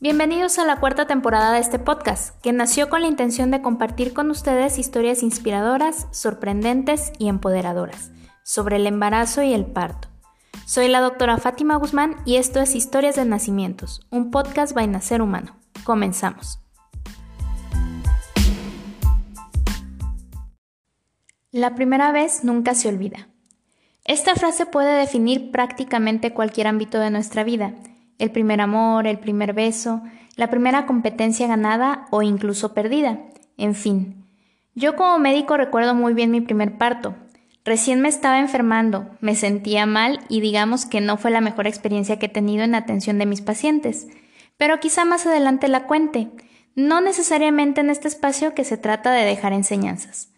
Bienvenidos a la cuarta temporada de este podcast, que nació con la intención de compartir con ustedes historias inspiradoras, sorprendentes y empoderadoras sobre el embarazo y el parto. Soy la doctora Fátima Guzmán y esto es Historias de Nacimientos, un podcast by Nacer Humano. Comenzamos. La primera vez nunca se olvida. Esta frase puede definir prácticamente cualquier ámbito de nuestra vida, el primer amor, el primer beso, la primera competencia ganada o incluso perdida, en fin. Yo como médico recuerdo muy bien mi primer parto. Recién me estaba enfermando, me sentía mal y digamos que no fue la mejor experiencia que he tenido en atención de mis pacientes, pero quizá más adelante la cuente, no necesariamente en este espacio que se trata de dejar enseñanzas.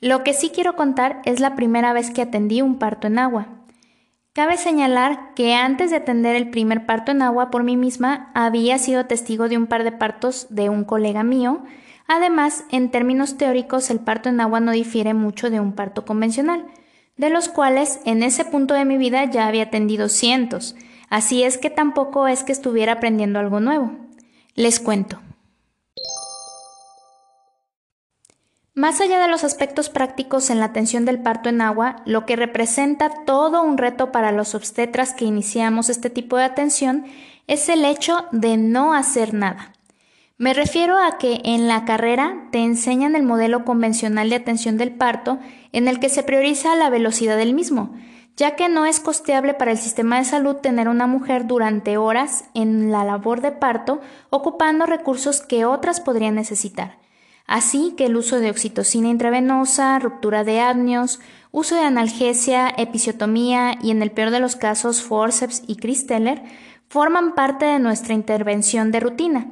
Lo que sí quiero contar es la primera vez que atendí un parto en agua. Cabe señalar que antes de atender el primer parto en agua por mí misma, había sido testigo de un par de partos de un colega mío. Además, en términos teóricos, el parto en agua no difiere mucho de un parto convencional, de los cuales en ese punto de mi vida ya había atendido cientos, así es que tampoco es que estuviera aprendiendo algo nuevo. Les cuento. Más allá de los aspectos prácticos en la atención del parto en agua, lo que representa todo un reto para los obstetras que iniciamos este tipo de atención es el hecho de no hacer nada. Me refiero a que en la carrera te enseñan el modelo convencional de atención del parto en el que se prioriza la velocidad del mismo, ya que no es costeable para el sistema de salud tener una mujer durante horas en la labor de parto ocupando recursos que otras podrían necesitar así que el uso de oxitocina intravenosa, ruptura de amnios, uso de analgesia, episiotomía y en el peor de los casos forceps y cristeller forman parte de nuestra intervención de rutina.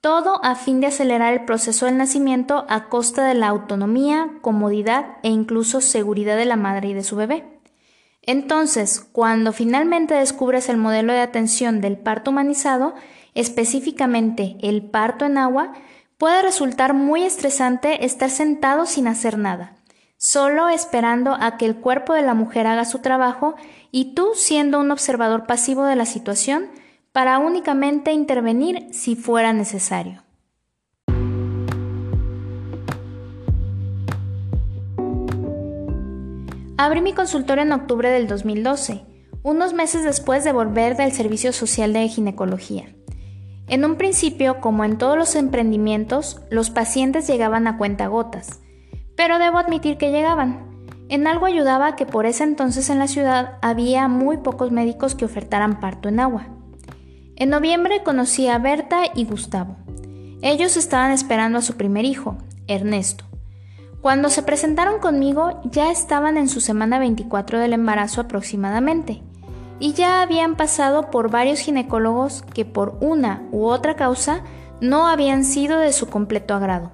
Todo a fin de acelerar el proceso del nacimiento a costa de la autonomía, comodidad e incluso seguridad de la madre y de su bebé. Entonces, cuando finalmente descubres el modelo de atención del parto humanizado, específicamente el parto en agua, Puede resultar muy estresante estar sentado sin hacer nada, solo esperando a que el cuerpo de la mujer haga su trabajo y tú siendo un observador pasivo de la situación para únicamente intervenir si fuera necesario. Abrí mi consultorio en octubre del 2012, unos meses después de volver del Servicio Social de Ginecología. En un principio, como en todos los emprendimientos, los pacientes llegaban a cuentagotas, pero debo admitir que llegaban. En algo ayudaba que por ese entonces en la ciudad había muy pocos médicos que ofertaran parto en agua. En noviembre conocí a Berta y Gustavo. Ellos estaban esperando a su primer hijo, Ernesto. Cuando se presentaron conmigo ya estaban en su semana 24 del embarazo aproximadamente y ya habían pasado por varios ginecólogos que por una u otra causa no habían sido de su completo agrado.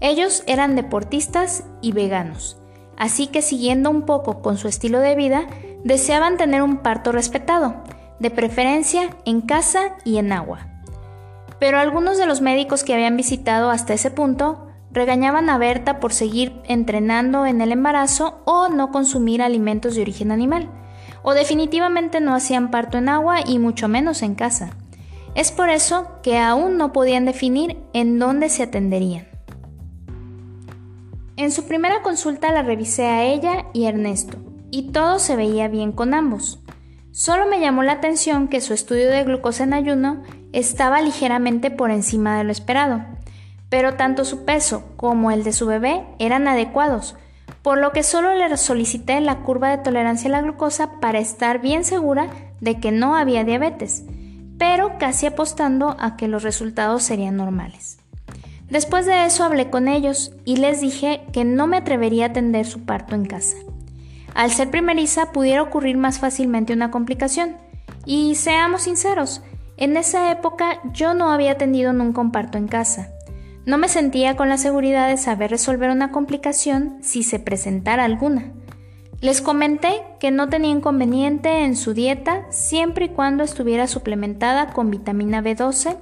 Ellos eran deportistas y veganos, así que siguiendo un poco con su estilo de vida, deseaban tener un parto respetado, de preferencia en casa y en agua. Pero algunos de los médicos que habían visitado hasta ese punto regañaban a Berta por seguir entrenando en el embarazo o no consumir alimentos de origen animal o definitivamente no hacían parto en agua y mucho menos en casa. Es por eso que aún no podían definir en dónde se atenderían. En su primera consulta la revisé a ella y Ernesto, y todo se veía bien con ambos. Solo me llamó la atención que su estudio de glucosa en ayuno estaba ligeramente por encima de lo esperado, pero tanto su peso como el de su bebé eran adecuados, por lo que solo le solicité la curva de tolerancia a la glucosa para estar bien segura de que no había diabetes, pero casi apostando a que los resultados serían normales. Después de eso hablé con ellos y les dije que no me atrevería a atender su parto en casa. Al ser primeriza pudiera ocurrir más fácilmente una complicación. Y seamos sinceros, en esa época yo no había atendido nunca un parto en casa. No me sentía con la seguridad de saber resolver una complicación si se presentara alguna. Les comenté que no tenía inconveniente en su dieta siempre y cuando estuviera suplementada con vitamina B12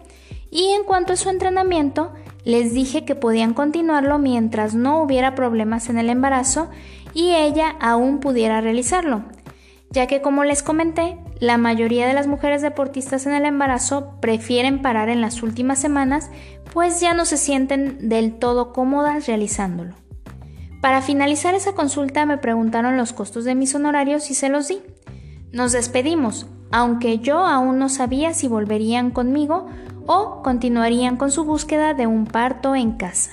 y en cuanto a su entrenamiento, les dije que podían continuarlo mientras no hubiera problemas en el embarazo y ella aún pudiera realizarlo, ya que como les comenté, la mayoría de las mujeres deportistas en el embarazo prefieren parar en las últimas semanas, pues ya no se sienten del todo cómodas realizándolo. Para finalizar esa consulta me preguntaron los costos de mis honorarios y se los di. Nos despedimos, aunque yo aún no sabía si volverían conmigo o continuarían con su búsqueda de un parto en casa.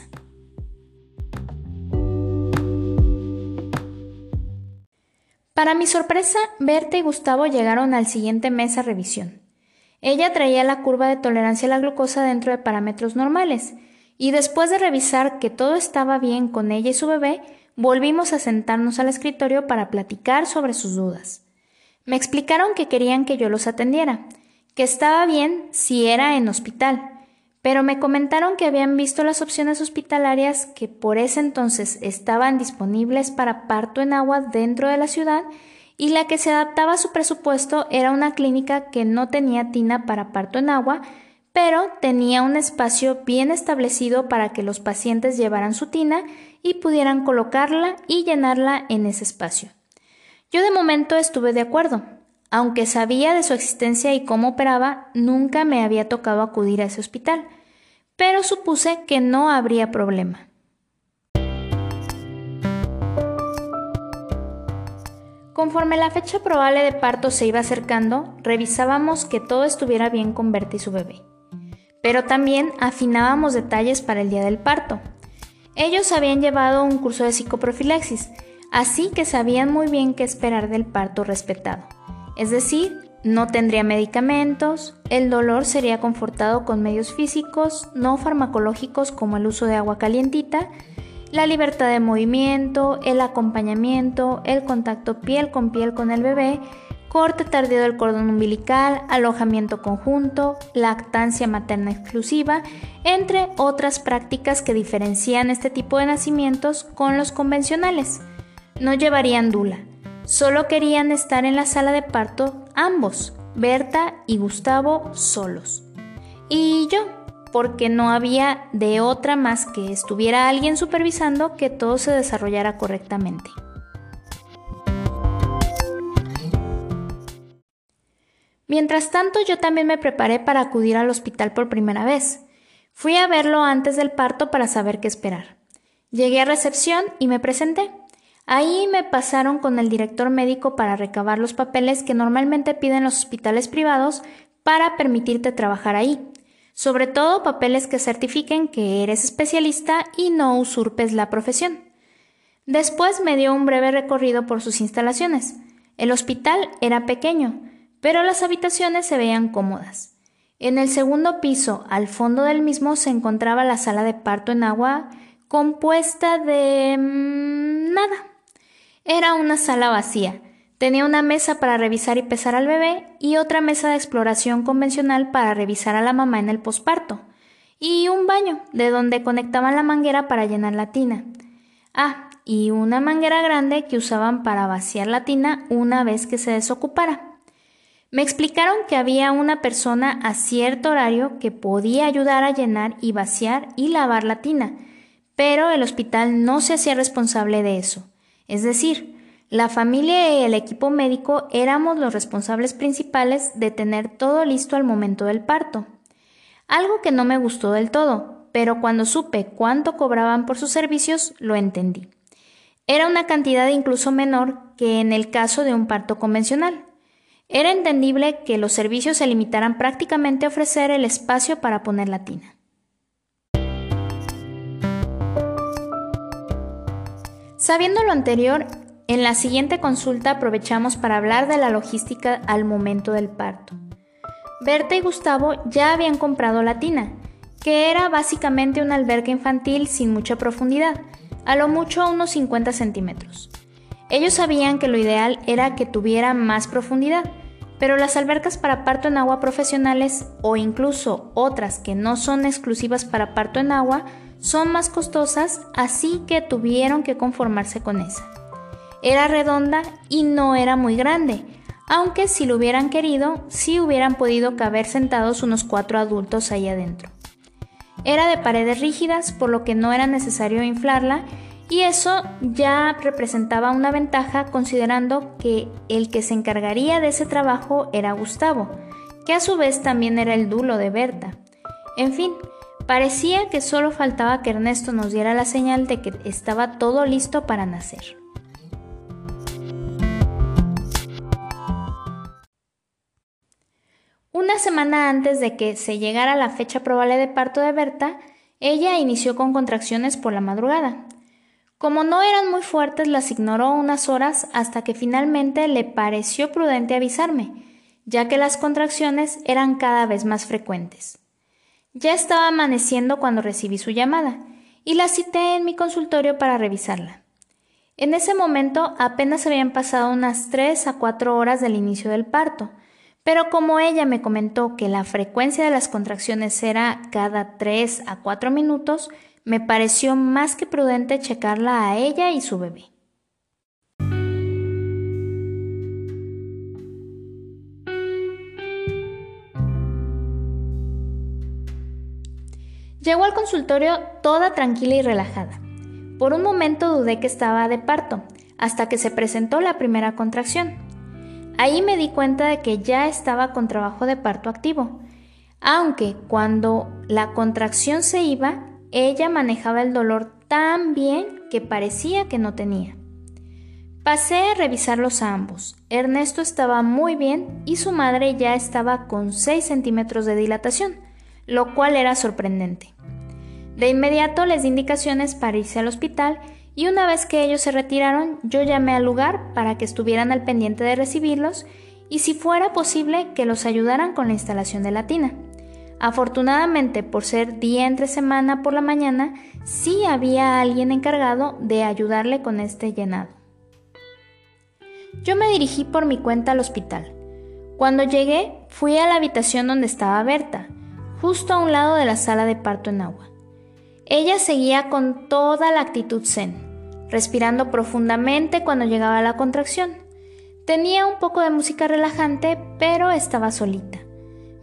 Para mi sorpresa, Berta y Gustavo llegaron al siguiente mes a revisión. Ella traía la curva de tolerancia a la glucosa dentro de parámetros normales, y después de revisar que todo estaba bien con ella y su bebé, volvimos a sentarnos al escritorio para platicar sobre sus dudas. Me explicaron que querían que yo los atendiera, que estaba bien si era en hospital, pero me comentaron que habían visto las opciones hospitalarias que por ese entonces estaban disponibles para parto en agua dentro de la ciudad y la que se adaptaba a su presupuesto era una clínica que no tenía tina para parto en agua, pero tenía un espacio bien establecido para que los pacientes llevaran su tina y pudieran colocarla y llenarla en ese espacio. Yo de momento estuve de acuerdo. Aunque sabía de su existencia y cómo operaba, nunca me había tocado acudir a ese hospital, pero supuse que no habría problema. Conforme la fecha probable de parto se iba acercando, revisábamos que todo estuviera bien con Berta y su bebé. Pero también afinábamos detalles para el día del parto. Ellos habían llevado un curso de psicoprofilaxis, así que sabían muy bien qué esperar del parto respetado. Es decir, no tendría medicamentos, el dolor sería confortado con medios físicos no farmacológicos como el uso de agua calientita, la libertad de movimiento, el acompañamiento, el contacto piel con piel con el bebé, corte tardío del cordón umbilical, alojamiento conjunto, lactancia materna exclusiva, entre otras prácticas que diferencian este tipo de nacimientos con los convencionales. No llevarían dula, Solo querían estar en la sala de parto ambos, Berta y Gustavo solos. Y yo, porque no había de otra más que estuviera alguien supervisando que todo se desarrollara correctamente. Mientras tanto, yo también me preparé para acudir al hospital por primera vez. Fui a verlo antes del parto para saber qué esperar. Llegué a recepción y me presenté. Ahí me pasaron con el director médico para recabar los papeles que normalmente piden los hospitales privados para permitirte trabajar ahí, sobre todo papeles que certifiquen que eres especialista y no usurpes la profesión. Después me dio un breve recorrido por sus instalaciones. El hospital era pequeño, pero las habitaciones se veían cómodas. En el segundo piso, al fondo del mismo, se encontraba la sala de parto en agua compuesta de... Mm, nada, era una sala vacía. Tenía una mesa para revisar y pesar al bebé y otra mesa de exploración convencional para revisar a la mamá en el posparto. Y un baño, de donde conectaban la manguera para llenar la tina. Ah, y una manguera grande que usaban para vaciar la tina una vez que se desocupara. Me explicaron que había una persona a cierto horario que podía ayudar a llenar y vaciar y lavar la tina, pero el hospital no se hacía responsable de eso. Es decir, la familia y el equipo médico éramos los responsables principales de tener todo listo al momento del parto. Algo que no me gustó del todo, pero cuando supe cuánto cobraban por sus servicios, lo entendí. Era una cantidad incluso menor que en el caso de un parto convencional. Era entendible que los servicios se limitaran prácticamente a ofrecer el espacio para poner la tina. Sabiendo lo anterior, en la siguiente consulta aprovechamos para hablar de la logística al momento del parto. Berta y Gustavo ya habían comprado la tina, que era básicamente una alberca infantil sin mucha profundidad, a lo mucho unos 50 centímetros. Ellos sabían que lo ideal era que tuviera más profundidad, pero las albercas para parto en agua profesionales o incluso otras que no son exclusivas para parto en agua son más costosas, así que tuvieron que conformarse con esa. Era redonda y no era muy grande, aunque si lo hubieran querido, sí hubieran podido caber sentados unos cuatro adultos ahí adentro. Era de paredes rígidas, por lo que no era necesario inflarla, y eso ya representaba una ventaja considerando que el que se encargaría de ese trabajo era Gustavo, que a su vez también era el dulo de Berta. En fin, parecía que solo faltaba que Ernesto nos diera la señal de que estaba todo listo para nacer. Una semana antes de que se llegara la fecha probable de parto de Berta, ella inició con contracciones por la madrugada. Como no eran muy fuertes, las ignoró unas horas hasta que finalmente le pareció prudente avisarme, ya que las contracciones eran cada vez más frecuentes. Ya estaba amaneciendo cuando recibí su llamada, y la cité en mi consultorio para revisarla. En ese momento apenas habían pasado unas tres a cuatro horas del inicio del parto, pero como ella me comentó que la frecuencia de las contracciones era cada 3 a 4 minutos, me pareció más que prudente checarla a ella y su bebé. Llegó al consultorio toda tranquila y relajada. Por un momento dudé que estaba de parto, hasta que se presentó la primera contracción. Ahí me di cuenta de que ya estaba con trabajo de parto activo, aunque cuando la contracción se iba, ella manejaba el dolor tan bien que parecía que no tenía. Pasé a revisarlos a ambos. Ernesto estaba muy bien y su madre ya estaba con 6 centímetros de dilatación, lo cual era sorprendente. De inmediato les di indicaciones para irse al hospital y una vez que ellos se retiraron, yo llamé al lugar para que estuvieran al pendiente de recibirlos y si fuera posible que los ayudaran con la instalación de la tina. Afortunadamente, por ser día entre semana por la mañana, sí había alguien encargado de ayudarle con este llenado. Yo me dirigí por mi cuenta al hospital. Cuando llegué, fui a la habitación donde estaba Berta, justo a un lado de la sala de parto en agua. Ella seguía con toda la actitud zen, respirando profundamente cuando llegaba la contracción. Tenía un poco de música relajante, pero estaba solita.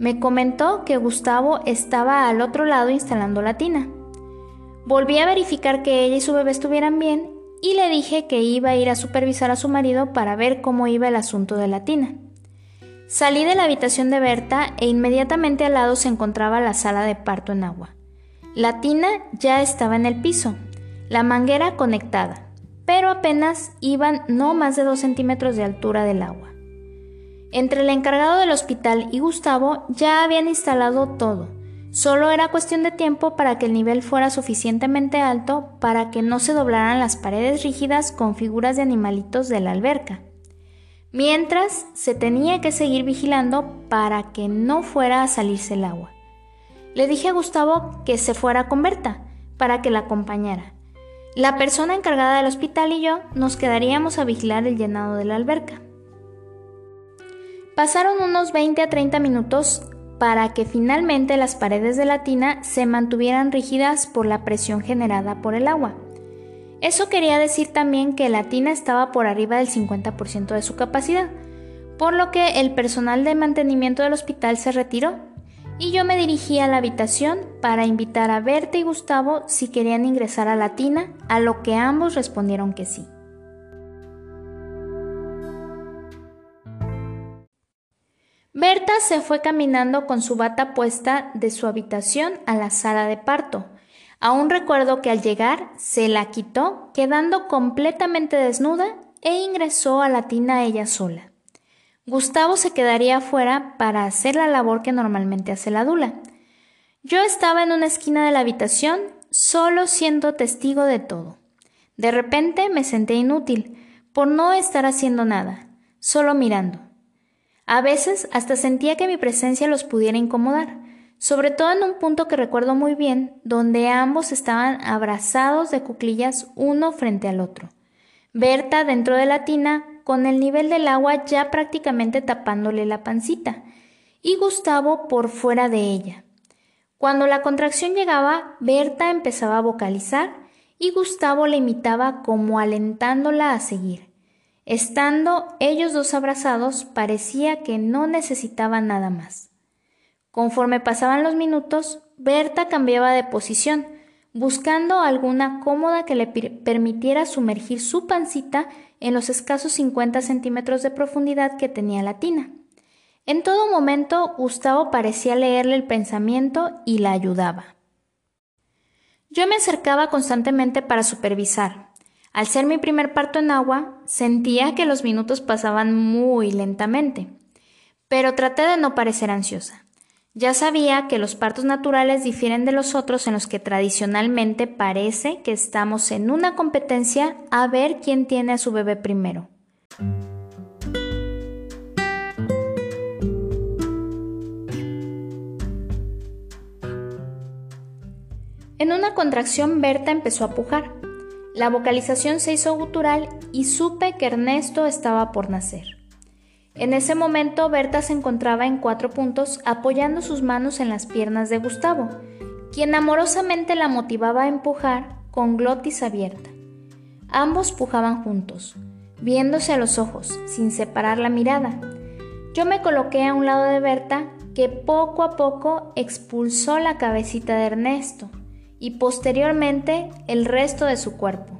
Me comentó que Gustavo estaba al otro lado instalando la tina. Volví a verificar que ella y su bebé estuvieran bien y le dije que iba a ir a supervisar a su marido para ver cómo iba el asunto de la tina. Salí de la habitación de Berta e inmediatamente al lado se encontraba la sala de parto en agua. La tina ya estaba en el piso, la manguera conectada, pero apenas iban no más de dos centímetros de altura del agua. Entre el encargado del hospital y Gustavo ya habían instalado todo. Solo era cuestión de tiempo para que el nivel fuera suficientemente alto para que no se doblaran las paredes rígidas con figuras de animalitos de la alberca. Mientras se tenía que seguir vigilando para que no fuera a salirse el agua. Le dije a Gustavo que se fuera con Berta para que la acompañara. La persona encargada del hospital y yo nos quedaríamos a vigilar el llenado de la alberca. Pasaron unos 20 a 30 minutos para que finalmente las paredes de la tina se mantuvieran rígidas por la presión generada por el agua. Eso quería decir también que la tina estaba por arriba del 50% de su capacidad, por lo que el personal de mantenimiento del hospital se retiró y yo me dirigí a la habitación para invitar a Berta y Gustavo si querían ingresar a la tina, a lo que ambos respondieron que sí. Berta se fue caminando con su bata puesta de su habitación a la sala de parto. Aún recuerdo que al llegar se la quitó, quedando completamente desnuda, e ingresó a la tina ella sola. Gustavo se quedaría afuera para hacer la labor que normalmente hace la dula. Yo estaba en una esquina de la habitación, solo siendo testigo de todo. De repente me senté inútil, por no estar haciendo nada, solo mirando. A veces hasta sentía que mi presencia los pudiera incomodar, sobre todo en un punto que recuerdo muy bien, donde ambos estaban abrazados de cuclillas uno frente al otro. Berta dentro de la tina, con el nivel del agua ya prácticamente tapándole la pancita, y Gustavo por fuera de ella. Cuando la contracción llegaba, Berta empezaba a vocalizar y Gustavo la imitaba como alentándola a seguir. Estando ellos dos abrazados, parecía que no necesitaban nada más. Conforme pasaban los minutos, Berta cambiaba de posición, buscando alguna cómoda que le permitiera sumergir su pancita en los escasos 50 centímetros de profundidad que tenía la tina. En todo momento Gustavo parecía leerle el pensamiento y la ayudaba. Yo me acercaba constantemente para supervisar. Al ser mi primer parto en agua, sentía que los minutos pasaban muy lentamente, pero traté de no parecer ansiosa. Ya sabía que los partos naturales difieren de los otros en los que tradicionalmente parece que estamos en una competencia a ver quién tiene a su bebé primero. En una contracción Berta empezó a pujar. La vocalización se hizo gutural y supe que Ernesto estaba por nacer. En ese momento Berta se encontraba en cuatro puntos apoyando sus manos en las piernas de Gustavo, quien amorosamente la motivaba a empujar con glotis abierta. Ambos pujaban juntos, viéndose a los ojos, sin separar la mirada. Yo me coloqué a un lado de Berta, que poco a poco expulsó la cabecita de Ernesto y posteriormente el resto de su cuerpo.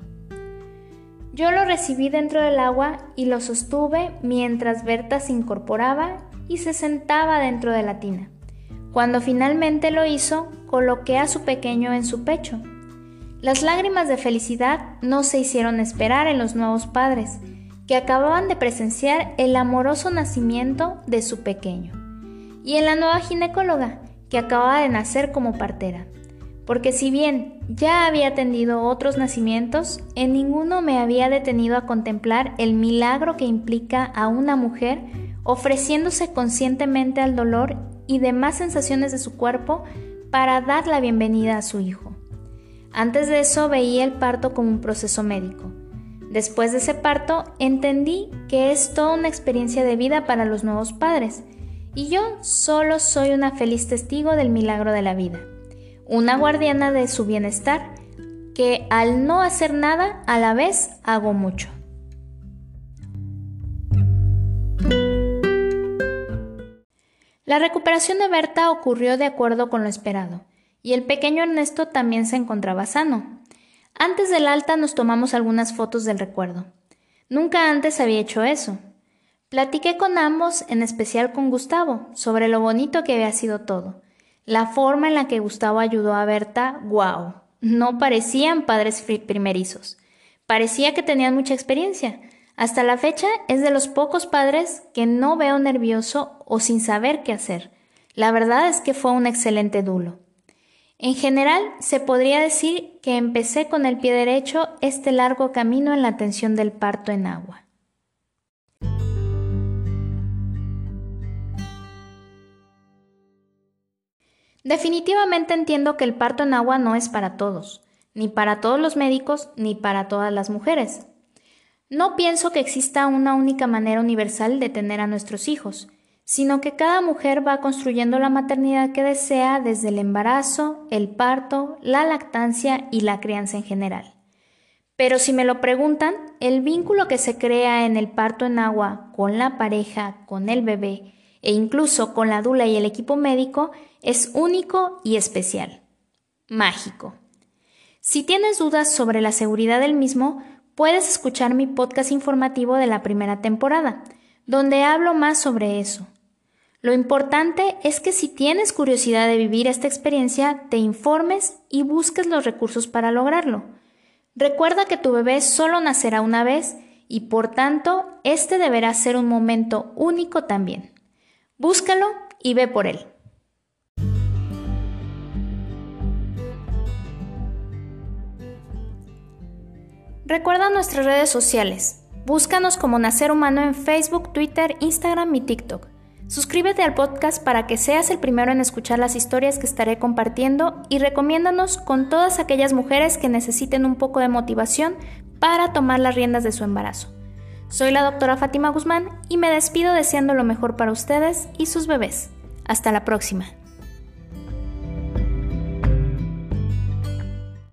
Yo lo recibí dentro del agua y lo sostuve mientras Berta se incorporaba y se sentaba dentro de la tina. Cuando finalmente lo hizo, coloqué a su pequeño en su pecho. Las lágrimas de felicidad no se hicieron esperar en los nuevos padres, que acababan de presenciar el amoroso nacimiento de su pequeño, y en la nueva ginecóloga, que acababa de nacer como partera porque si bien ya había atendido otros nacimientos, en ninguno me había detenido a contemplar el milagro que implica a una mujer ofreciéndose conscientemente al dolor y demás sensaciones de su cuerpo para dar la bienvenida a su hijo. Antes de eso veía el parto como un proceso médico. Después de ese parto entendí que es toda una experiencia de vida para los nuevos padres, y yo solo soy una feliz testigo del milagro de la vida una guardiana de su bienestar, que al no hacer nada a la vez hago mucho. La recuperación de Berta ocurrió de acuerdo con lo esperado, y el pequeño Ernesto también se encontraba sano. Antes del alta nos tomamos algunas fotos del recuerdo. Nunca antes había hecho eso. Platiqué con ambos, en especial con Gustavo, sobre lo bonito que había sido todo. La forma en la que Gustavo ayudó a Berta, wow, no parecían padres primerizos. Parecía que tenían mucha experiencia. Hasta la fecha es de los pocos padres que no veo nervioso o sin saber qué hacer. La verdad es que fue un excelente dulo. En general, se podría decir que empecé con el pie derecho este largo camino en la atención del parto en agua. Definitivamente entiendo que el parto en agua no es para todos, ni para todos los médicos, ni para todas las mujeres. No pienso que exista una única manera universal de tener a nuestros hijos, sino que cada mujer va construyendo la maternidad que desea desde el embarazo, el parto, la lactancia y la crianza en general. Pero si me lo preguntan, el vínculo que se crea en el parto en agua con la pareja, con el bebé e incluso con la dula y el equipo médico es único y especial. Mágico. Si tienes dudas sobre la seguridad del mismo, puedes escuchar mi podcast informativo de la primera temporada, donde hablo más sobre eso. Lo importante es que si tienes curiosidad de vivir esta experiencia, te informes y busques los recursos para lograrlo. Recuerda que tu bebé solo nacerá una vez y por tanto, este deberá ser un momento único también. Búscalo y ve por él. Recuerda nuestras redes sociales. Búscanos como Nacer Humano en Facebook, Twitter, Instagram y TikTok. Suscríbete al podcast para que seas el primero en escuchar las historias que estaré compartiendo y recomiéndanos con todas aquellas mujeres que necesiten un poco de motivación para tomar las riendas de su embarazo. Soy la doctora Fátima Guzmán y me despido deseando lo mejor para ustedes y sus bebés. Hasta la próxima.